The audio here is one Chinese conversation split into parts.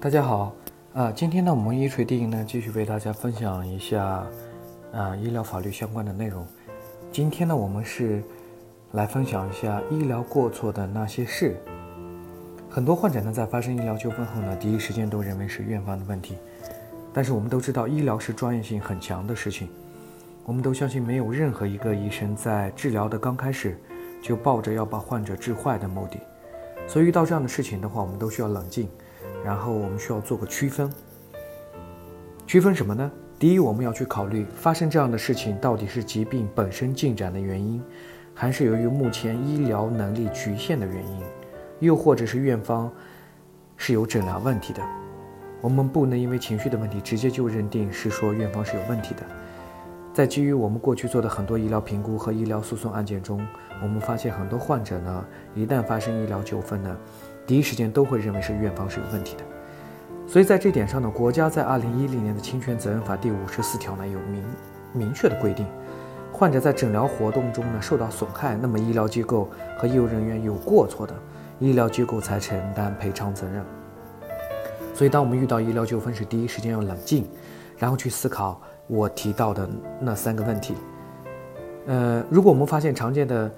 大家好，啊，今天呢，我们一锤定音呢，继续为大家分享一下，啊，医疗法律相关的内容。今天呢，我们是来分享一下医疗过错的那些事。很多患者呢，在发生医疗纠纷后呢，第一时间都认为是院方的问题。但是我们都知道，医疗是专业性很强的事情。我们都相信，没有任何一个医生在治疗的刚开始就抱着要把患者治坏的目的。所以遇到这样的事情的话，我们都需要冷静。然后我们需要做个区分，区分什么呢？第一，我们要去考虑发生这样的事情到底是疾病本身进展的原因，还是由于目前医疗能力局限的原因，又或者是院方是有诊疗问题的。我们不能因为情绪的问题直接就认定是说院方是有问题的。在基于我们过去做的很多医疗评估和医疗诉讼案件中，我们发现很多患者呢，一旦发生医疗纠纷呢。第一时间都会认为是院方是有问题的，所以在这点上呢，国家在二零一零年的侵权责任法第五十四条呢有明明确的规定，患者在诊疗活动中呢受到损害，那么医疗机构和医务人员有过错的，医疗机构才承担赔偿责任。所以当我们遇到医疗纠纷时，第一时间要冷静，然后去思考我提到的那三个问题。呃，如果我们发现常见的。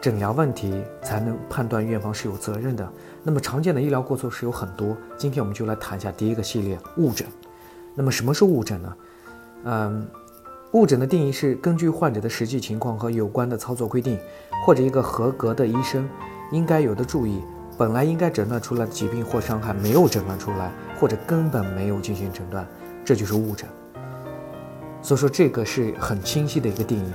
诊疗问题才能判断院方是有责任的。那么常见的医疗过错是有很多，今天我们就来谈一下第一个系列误诊。那么什么是误诊呢？嗯，误诊的定义是根据患者的实际情况和有关的操作规定，或者一个合格的医生应该有的注意，本来应该诊断出来的疾病或伤害没有诊断出来，或者根本没有进行诊断，这就是误诊。所以说这个是很清晰的一个定义。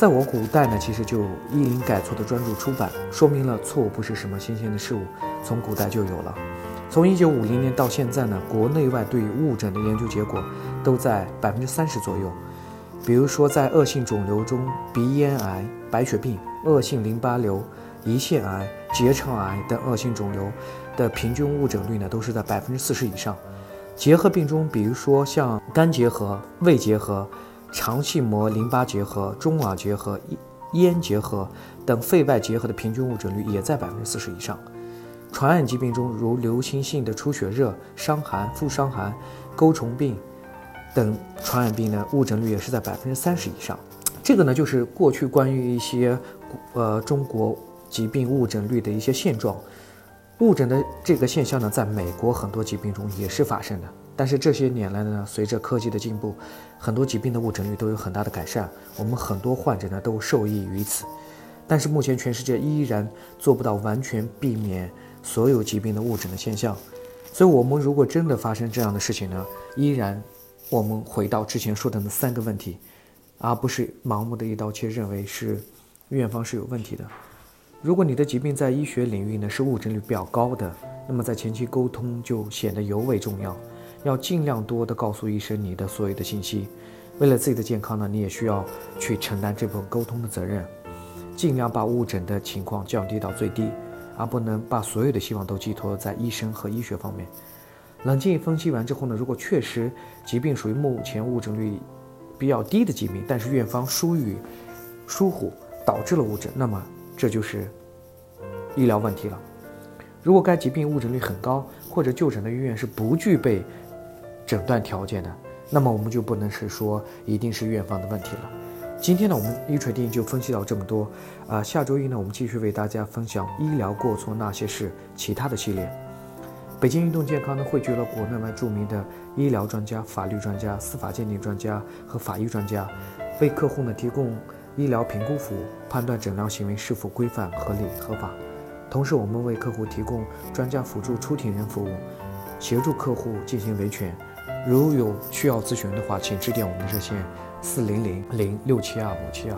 在我古代呢，其实就依林改错的专著出版，说明了错误不是什么新鲜的事物，从古代就有了。从一九五零年到现在呢，国内外对于误诊的研究结果都在百分之三十左右。比如说，在恶性肿瘤中，鼻咽癌、白血病、恶性淋巴瘤、胰腺癌、结肠癌等恶性肿瘤的平均误诊率呢，都是在百分之四十以上。结核病中，比如说像肝结核、胃结核。肠系膜淋巴结核、中耳结核、咽结核等肺外结核的平均误诊率也在百分之四十以上。传染疾病中，如流行性的出血热、伤寒、副伤寒、钩虫病等传染病呢，误诊率也是在百分之三十以上。这个呢，就是过去关于一些呃中国疾病误诊率的一些现状。误诊的这个现象呢，在美国很多疾病中也是发生的。但是这些年来呢，随着科技的进步，很多疾病的误诊率都有很大的改善，我们很多患者呢都受益于此。但是目前全世界依然做不到完全避免所有疾病的误诊的现象，所以我们如果真的发生这样的事情呢，依然我们回到之前说的那三个问题，而不是盲目的一刀切认为是院方是有问题的。如果你的疾病在医学领域呢是误诊率比较高的，那么在前期沟通就显得尤为重要。要尽量多的告诉医生你的所有的信息，为了自己的健康呢，你也需要去承担这部分沟通的责任，尽量把误诊的情况降低到最低，而不能把所有的希望都寄托在医生和医学方面。冷静分析完之后呢，如果确实疾病属于目前误诊率比较低的疾病，但是院方疏于疏忽导致了误诊，那么这就是医疗问题了。如果该疾病误诊率很高，或者就诊的医院是不具备诊断条件的，那么我们就不能是说一定是院方的问题了。今天呢，我们一锤定就分析到这么多，啊，下周一呢，我们继续为大家分享医疗过错那些事其他的系列。北京运动健康呢，汇聚了国内外著名的医疗专家、法律专家、司法鉴定专家和法医专家，为客户呢提供医疗评估服务，判断诊疗行为是否规范、合理、合法。同时，我们为客户提供专家辅助出庭人服务，协助客户进行维权。如有需要咨询的话，请致电我们热线：四零零零六七二五七二。